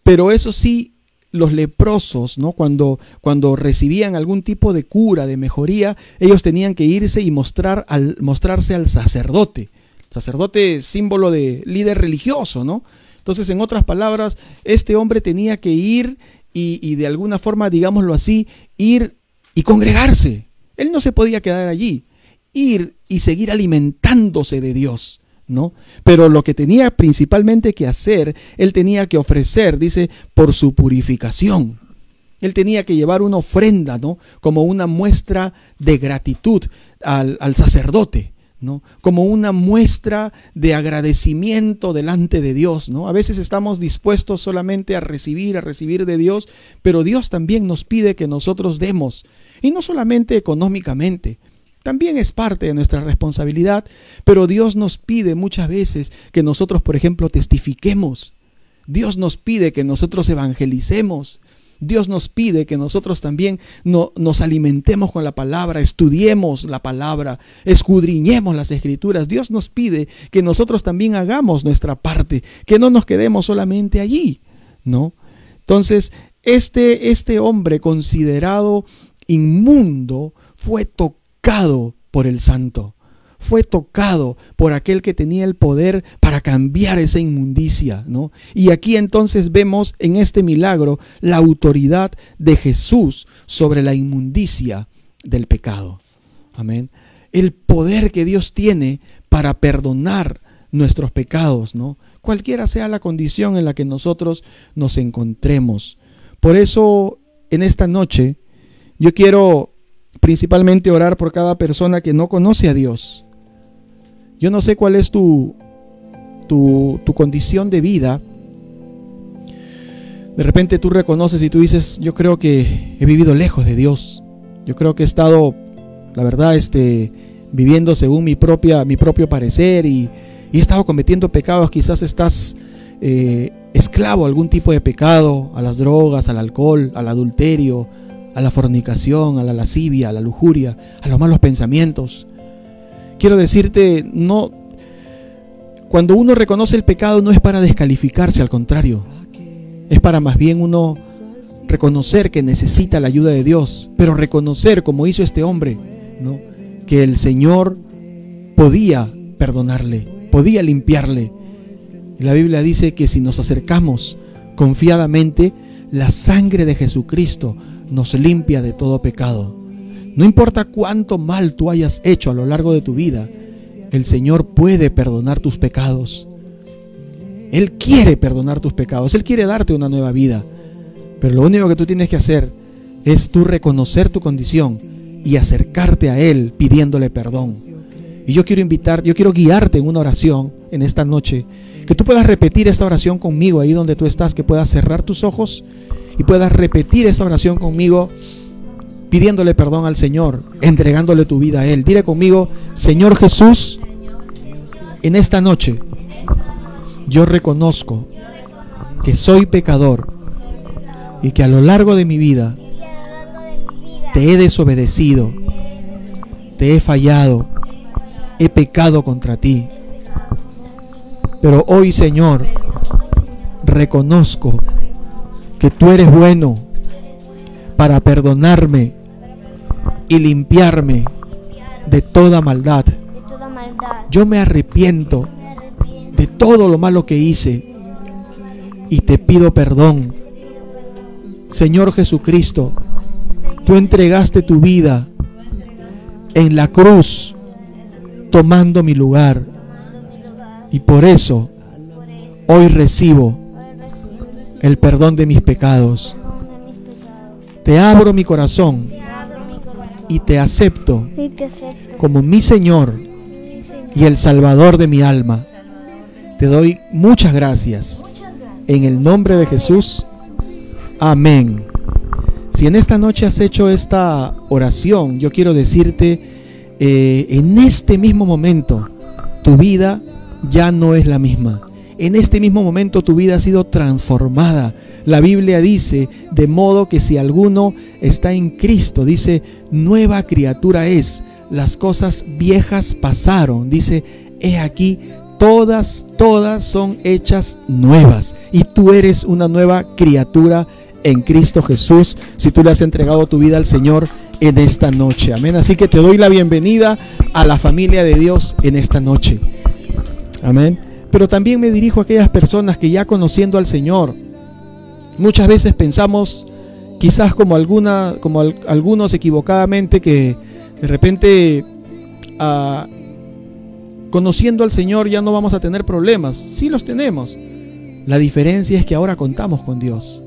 Pero eso sí, los leprosos, ¿no? Cuando, cuando recibían algún tipo de cura, de mejoría, ellos tenían que irse y mostrar al, mostrarse al sacerdote. Sacerdote símbolo de líder religioso, ¿no? Entonces, en otras palabras, este hombre tenía que ir y, de alguna forma, digámoslo así, ir y congregarse. Él no se podía quedar allí, ir y seguir alimentándose de Dios. ¿No? Pero lo que tenía principalmente que hacer, él tenía que ofrecer, dice, por su purificación. Él tenía que llevar una ofrenda, ¿no? Como una muestra de gratitud al, al sacerdote. ¿No? como una muestra de agradecimiento delante de Dios. ¿no? A veces estamos dispuestos solamente a recibir, a recibir de Dios, pero Dios también nos pide que nosotros demos, y no solamente económicamente. También es parte de nuestra responsabilidad, pero Dios nos pide muchas veces que nosotros, por ejemplo, testifiquemos. Dios nos pide que nosotros evangelicemos. Dios nos pide que nosotros también no, nos alimentemos con la palabra, estudiemos la palabra, escudriñemos las escrituras. Dios nos pide que nosotros también hagamos nuestra parte, que no nos quedemos solamente allí, ¿no? Entonces, este, este hombre considerado inmundo fue tocado por el santo fue tocado por aquel que tenía el poder para cambiar esa inmundicia, ¿no? Y aquí entonces vemos en este milagro la autoridad de Jesús sobre la inmundicia del pecado. Amén. El poder que Dios tiene para perdonar nuestros pecados, ¿no? Cualquiera sea la condición en la que nosotros nos encontremos. Por eso, en esta noche, yo quiero principalmente orar por cada persona que no conoce a Dios yo no sé cuál es tu, tu, condición de vida. De repente tú reconoces y tú dices, yo creo que he vivido lejos de Dios. Yo creo que he estado, la verdad, este, viviendo según mi, propia, mi propio parecer y, he estado cometiendo pecados. Quizás estás eh, esclavo a algún tipo de pecado, a las drogas, al alcohol, al adulterio, a la fornicación, a la lascivia, a la lujuria, a los malos pensamientos. Quiero decirte, no cuando uno reconoce el pecado no es para descalificarse, al contrario. Es para más bien uno reconocer que necesita la ayuda de Dios, pero reconocer como hizo este hombre, ¿no? Que el Señor podía perdonarle, podía limpiarle. La Biblia dice que si nos acercamos confiadamente, la sangre de Jesucristo nos limpia de todo pecado. No importa cuánto mal tú hayas hecho a lo largo de tu vida, el Señor puede perdonar tus pecados. Él quiere perdonar tus pecados, Él quiere darte una nueva vida. Pero lo único que tú tienes que hacer es tú reconocer tu condición y acercarte a Él pidiéndole perdón. Y yo quiero invitar, yo quiero guiarte en una oración en esta noche, que tú puedas repetir esta oración conmigo ahí donde tú estás, que puedas cerrar tus ojos y puedas repetir esta oración conmigo pidiéndole perdón al Señor, entregándole tu vida a Él. Dile conmigo, Señor Jesús, en esta noche yo reconozco que soy pecador y que a lo largo de mi vida te he desobedecido, te he fallado, he pecado contra ti. Pero hoy, Señor, reconozco que tú eres bueno para perdonarme y limpiarme de toda maldad. Yo me arrepiento de todo lo malo que hice y te pido perdón. Señor Jesucristo, tú entregaste tu vida en la cruz tomando mi lugar y por eso hoy recibo el perdón de mis pecados. Te abro mi corazón y te acepto como mi Señor y el Salvador de mi alma. Te doy muchas gracias. En el nombre de Jesús. Amén. Si en esta noche has hecho esta oración, yo quiero decirte, eh, en este mismo momento, tu vida ya no es la misma en este mismo momento tu vida ha sido transformada. La Biblia dice, de modo que si alguno está en Cristo, dice, nueva criatura es. Las cosas viejas pasaron. Dice, he aquí, todas, todas son hechas nuevas. Y tú eres una nueva criatura en Cristo Jesús si tú le has entregado tu vida al Señor en esta noche. Amén. Así que te doy la bienvenida a la familia de Dios en esta noche. Amén pero también me dirijo a aquellas personas que ya conociendo al Señor, muchas veces pensamos, quizás como, alguna, como algunos equivocadamente, que de repente ah, conociendo al Señor ya no vamos a tener problemas. Sí los tenemos. La diferencia es que ahora contamos con Dios.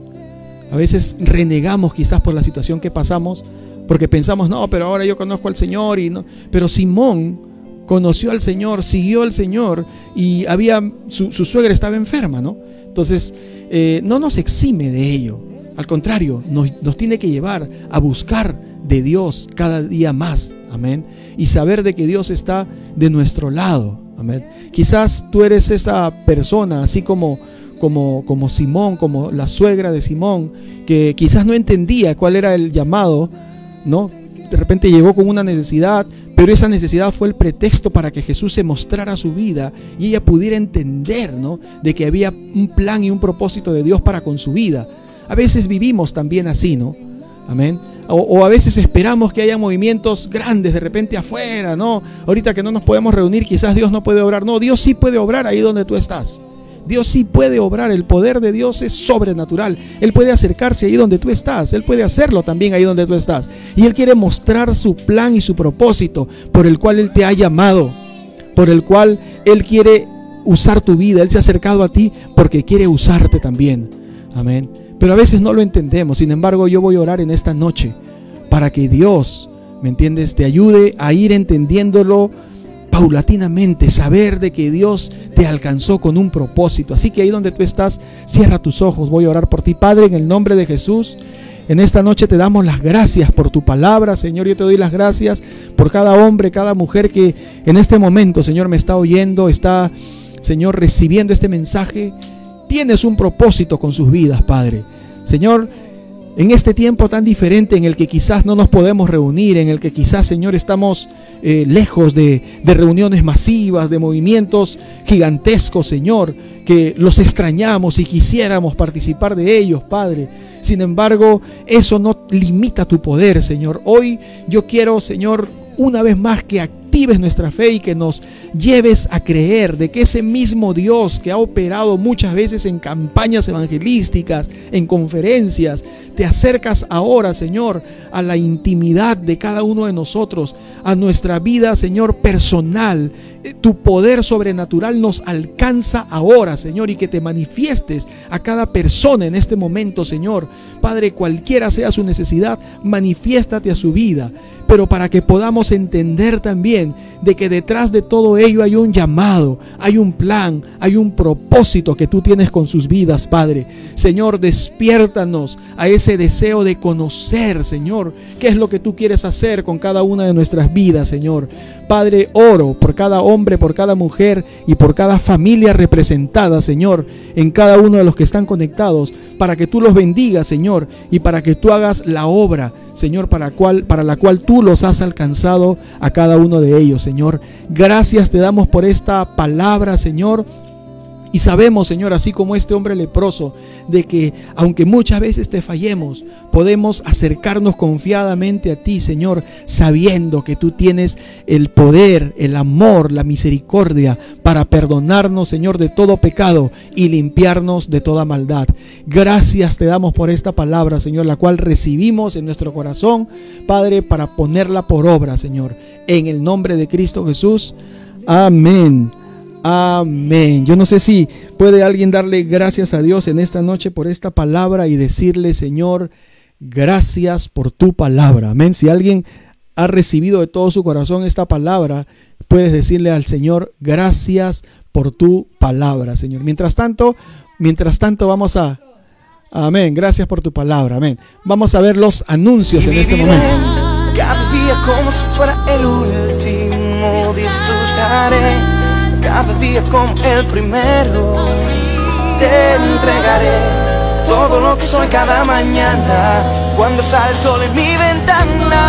A veces renegamos quizás por la situación que pasamos porque pensamos, no, pero ahora yo conozco al Señor y no. Pero Simón conoció al Señor, siguió al Señor y había su, suegra estaba enferma, ¿no? Entonces, eh, no nos exime de ello. Al contrario, nos, nos tiene que llevar a buscar de Dios cada día más. Amén. Y saber de que Dios está de nuestro lado. Amén. Quizás tú eres esa persona, así como, como, como Simón, como la suegra de Simón, que quizás no entendía cuál era el llamado, ¿no? De repente llegó con una necesidad, pero esa necesidad fue el pretexto para que Jesús se mostrara su vida y ella pudiera entender, ¿no? De que había un plan y un propósito de Dios para con su vida. A veces vivimos también así, ¿no? Amén. O, a veces esperamos que haya movimientos grandes de repente afuera, ¿no? Ahorita que no nos podemos reunir, quizás Dios no puede obrar. No, Dios sí puede obrar ahí donde tú estás. Dios sí puede obrar, el poder de Dios es sobrenatural. Él puede acercarse ahí donde tú estás, Él puede hacerlo también ahí donde tú estás. Y Él quiere mostrar su plan y su propósito por el cual Él te ha llamado, por el cual Él quiere usar tu vida. Él se ha acercado a ti porque quiere usarte también. Amén. Pero a veces no lo entendemos. Sin embargo, yo voy a orar en esta noche para que Dios, ¿me entiendes?, te ayude a ir entendiéndolo paulatinamente, saber de que Dios te alcanzó con un propósito. Así que ahí donde tú estás, cierra tus ojos. Voy a orar por ti, Padre, en el nombre de Jesús. En esta noche te damos las gracias por tu palabra, Señor. Yo te doy las gracias por cada hombre, cada mujer que en este momento, Señor, me está oyendo, está, Señor, recibiendo este mensaje tienes un propósito con sus vidas, Padre. Señor, en este tiempo tan diferente en el que quizás no nos podemos reunir, en el que quizás, Señor, estamos eh, lejos de, de reuniones masivas, de movimientos gigantescos, Señor, que los extrañamos y quisiéramos participar de ellos, Padre. Sin embargo, eso no limita tu poder, Señor. Hoy yo quiero, Señor, una vez más que actives nuestra fe y que nos lleves a creer de que ese mismo Dios que ha operado muchas veces en campañas evangelísticas, en conferencias, te acercas ahora, Señor, a la intimidad de cada uno de nosotros, a nuestra vida, Señor, personal. Eh, tu poder sobrenatural nos alcanza ahora, Señor, y que te manifiestes a cada persona en este momento, Señor. Padre, cualquiera sea su necesidad, manifiéstate a su vida pero para que podamos entender también de que detrás de todo ello hay un llamado, hay un plan, hay un propósito que tú tienes con sus vidas, Padre. Señor, despiértanos a ese deseo de conocer, Señor, qué es lo que tú quieres hacer con cada una de nuestras vidas, Señor. Padre, oro por cada hombre, por cada mujer y por cada familia representada, Señor, en cada uno de los que están conectados, para que tú los bendigas, Señor, y para que tú hagas la obra Señor, para, la cual tú los has alcanzado a cada uno de ellos, Señor. Gracias te damos por esta palabra, Señor. Y sabemos, Señor, así como este hombre leproso, de que aunque muchas veces te fallemos, podemos acercarnos confiadamente a ti, Señor, sabiendo que tú tienes el poder, el amor, la misericordia para perdonarnos, Señor, de todo pecado y limpiarnos de toda maldad. Gracias te damos por esta palabra, Señor, la cual recibimos en nuestro corazón, Padre, para ponerla por obra, Señor. En el nombre de Cristo Jesús. Amén. Amén. Yo no sé si puede alguien darle gracias a Dios en esta noche por esta palabra y decirle, Señor, gracias por tu palabra. Amén. Si alguien ha recibido de todo su corazón esta palabra, puedes decirle al Señor, gracias por tu palabra, Señor. Mientras tanto, mientras tanto vamos a Amén. Gracias por tu palabra. Amén. Vamos a ver los anuncios en este momento. Día como si fuera el último disfrutaré cada día como el primero. Te entregaré todo lo que soy cada mañana cuando sale el sol en mi ventana.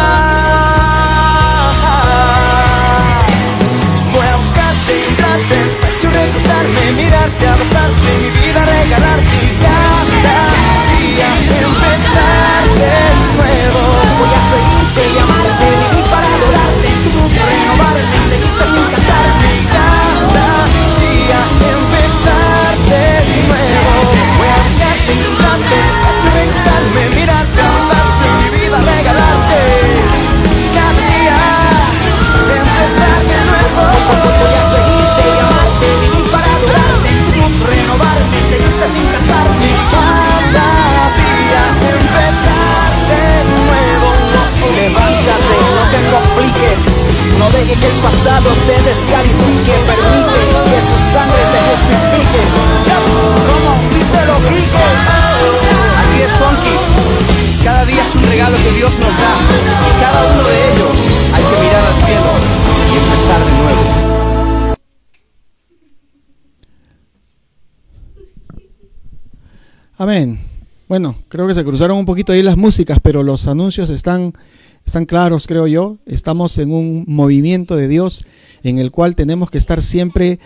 Voy a buscarte, entrarte, pecho, reconquistarme, mirarte, abrazarte, mi vida regalarte y cada día empezar nuevo. Voy a seguirte y Say Bueno, creo que se cruzaron un poquito ahí las músicas, pero los anuncios están, están claros, creo yo. Estamos en un movimiento de Dios en el cual tenemos que estar siempre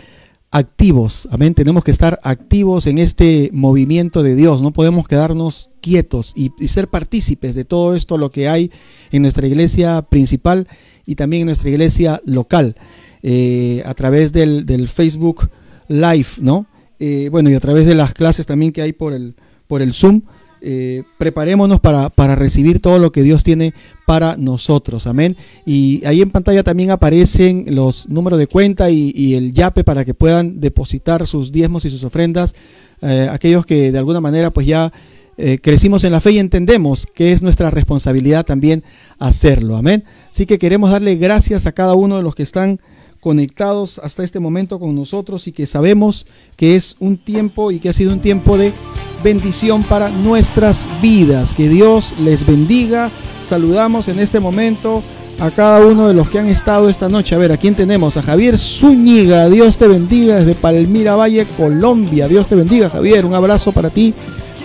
activos, amén, tenemos que estar activos en este movimiento de Dios, no podemos quedarnos quietos y, ser partícipes de todo esto, lo que hay en nuestra iglesia principal y también en nuestra iglesia local, eh, a través del, Facebook Live, ¿no? Eh, bueno, y a través de las clases también que hay por el, por el Zoom, eh, preparémonos para, para, recibir todo lo que Dios tiene para nosotros. Amén. Y ahí en pantalla también aparecen los números de cuenta y, el YAPE para que puedan depositar sus diezmos y sus ofrendas. Eh, aquellos que de alguna manera pues ya eh, crecimos en la fe y entendemos que es nuestra responsabilidad también hacerlo. Amén. Así que queremos darle gracias a cada uno de los que están conectados hasta este momento con nosotros y que sabemos que es un tiempo y que ha sido un tiempo de bendición para nuestras vidas. Que Dios les bendiga. Saludamos en este momento a cada uno de los que han estado esta noche. A ver, ¿a quién tenemos? A Javier Zúñiga, Dios te bendiga desde Palmira Valle, Colombia. Dios te bendiga, Javier. Un abrazo para ti,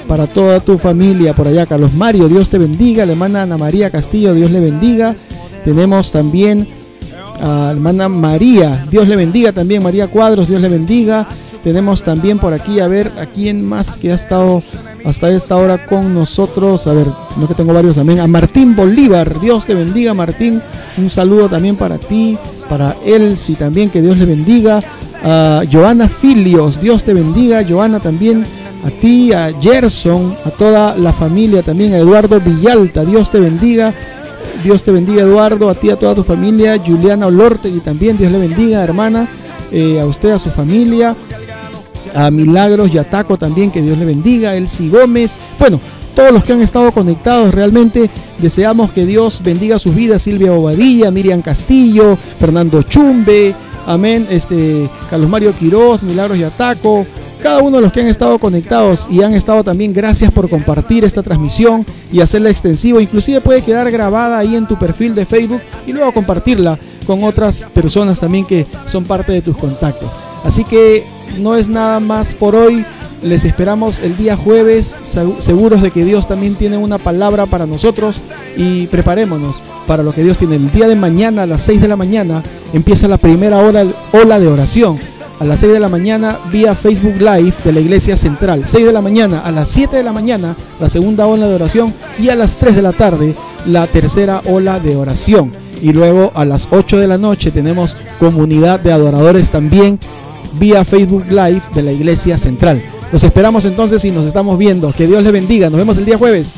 para toda tu familia por allá. Carlos Mario, Dios te bendiga. La hermana Ana María Castillo, Dios le bendiga. Tenemos también a hermana María, Dios le bendiga también. María Cuadros, Dios le bendiga. Tenemos también por aquí, a ver, a quién más que ha estado hasta esta hora con nosotros. A ver, sino que tengo varios también. A Martín Bolívar, Dios te bendiga, Martín. Un saludo también para ti, para Elsie también, que Dios le bendiga. A Joana Filios, Dios te bendiga. Joana también. A ti, a Gerson, a toda la familia también, a Eduardo Villalta, Dios te bendiga. Dios te bendiga, Eduardo, a ti, a toda tu familia. Juliana y también, Dios le bendiga, hermana. Eh, a usted, a su familia a Milagros Yataco también, que Dios le bendiga, Elsie Gómez, bueno, todos los que han estado conectados, realmente deseamos que Dios bendiga sus vidas, Silvia Obadilla, Miriam Castillo, Fernando Chumbe, amén, este, Carlos Mario Quiroz, Milagros Yataco, cada uno de los que han estado conectados y han estado también, gracias por compartir esta transmisión y hacerla extensiva, inclusive puede quedar grabada ahí en tu perfil de Facebook y luego compartirla con otras personas también que son parte de tus contactos. Así que no es nada más por hoy. Les esperamos el día jueves, seguros de que Dios también tiene una palabra para nosotros y preparémonos para lo que Dios tiene. El día de mañana a las 6 de la mañana empieza la primera hora, ola de oración. A las 6 de la mañana vía Facebook Live de la Iglesia Central. 6 de la mañana a las 7 de la mañana la segunda ola de oración y a las 3 de la tarde la tercera ola de oración. Y luego a las 8 de la noche tenemos comunidad de adoradores también vía Facebook Live de la Iglesia Central. Los esperamos entonces y nos estamos viendo. Que Dios le bendiga. Nos vemos el día jueves.